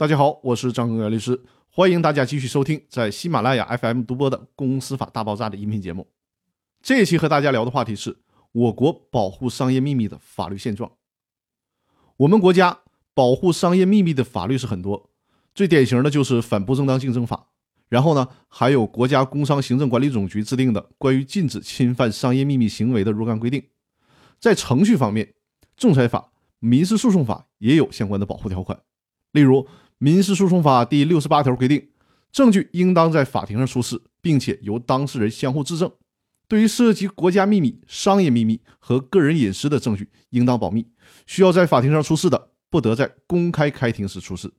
大家好，我是张根元律师，欢迎大家继续收听在喜马拉雅 FM 独播的《公司法大爆炸》的音频节目。这一期和大家聊的话题是我国保护商业秘密的法律现状。我们国家保护商业秘密的法律是很多，最典型的就是《反不正当竞争法》，然后呢，还有国家工商行政管理总局制定的关于禁止侵犯商业秘密行为的若干规定。在程序方面，仲裁法、民事诉讼法也有相关的保护条款，例如。民事诉讼法第六十八条规定，证据应当在法庭上出示，并且由当事人相互质证。对于涉及国家秘密、商业秘密和个人隐私的证据，应当保密。需要在法庭上出示的，不得在公开开庭时出示。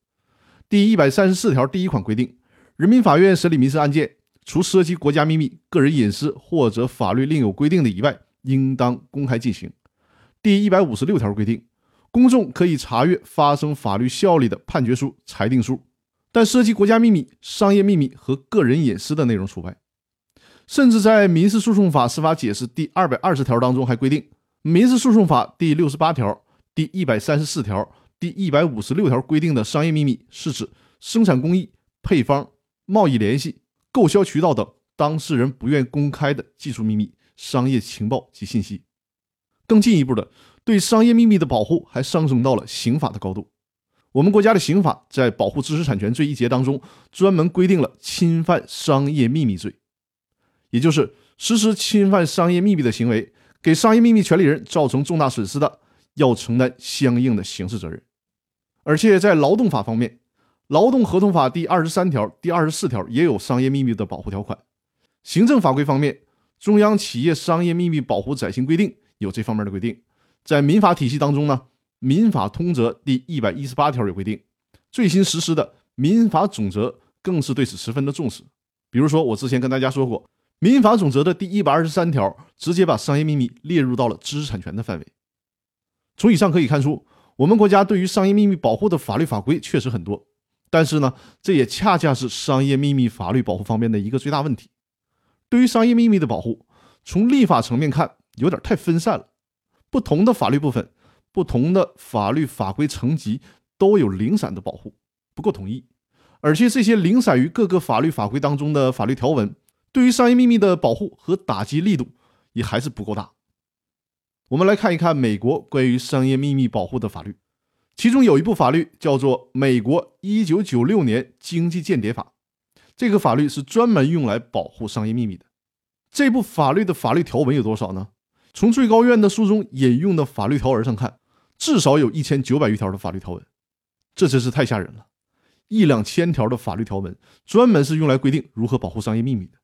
第一百三十四条第一款规定，人民法院审理民事案件，除涉及国家秘密、个人隐私或者法律另有规定的以外，应当公开进行。第一百五十六条规定。公众可以查阅发生法律效力的判决书、裁定书，但涉及国家秘密、商业秘密和个人隐私的内容除外。甚至在《民事诉讼法司法解释》第二百二十条当中还规定，《民事诉讼法》第六十八条、第一百三十四条、第一百五十六条规定的商业秘密，是指生产工艺、配方、贸易联系、购销渠道等当事人不愿公开的技术秘密、商业情报及信息。更进一步的。对商业秘密的保护还上升到了刑法的高度。我们国家的刑法在保护知识产权罪一节当中，专门规定了侵犯商业秘密罪，也就是实施侵犯商业秘密的行为，给商业秘密权利人造成重大损失的，要承担相应的刑事责任。而且在劳动法方面，《劳动合同法》第二十三条、第二十四条也有商业秘密的保护条款。行政法规方面，《中央企业商业秘密保护暂行规定》有这方面的规定。在民法体系当中呢，《民法通则》第一百一十八条有规定，最新实施的《民法总则》更是对此十分的重视。比如说，我之前跟大家说过，《民法总则》的第一百二十三条直接把商业秘密列入到了知识产权的范围。从以上可以看出，我们国家对于商业秘密保护的法律法规确实很多，但是呢，这也恰恰是商业秘密法律保护方面的一个最大问题。对于商业秘密的保护，从立法层面看，有点太分散了。不同的法律部分、不同的法律法规层级都有零散的保护，不够统一，而且这些零散于各个法律法规当中的法律条文，对于商业秘密的保护和打击力度也还是不够大。我们来看一看美国关于商业秘密保护的法律，其中有一部法律叫做《美国一九九六年经济间谍法》，这个法律是专门用来保护商业秘密的。这部法律的法律条文有多少呢？从最高院的书中引用的法律条文上看，至少有一千九百余条的法律条文，这真是太吓人了！一两千条的法律条文，专门是用来规定如何保护商业秘密的。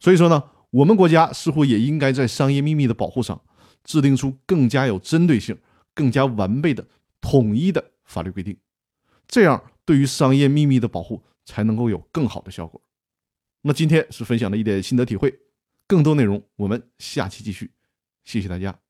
所以说呢，我们国家似乎也应该在商业秘密的保护上，制定出更加有针对性、更加完备的统一的法律规定，这样对于商业秘密的保护才能够有更好的效果。那今天是分享的一点心得体会，更多内容我们下期继续。谢谢大家。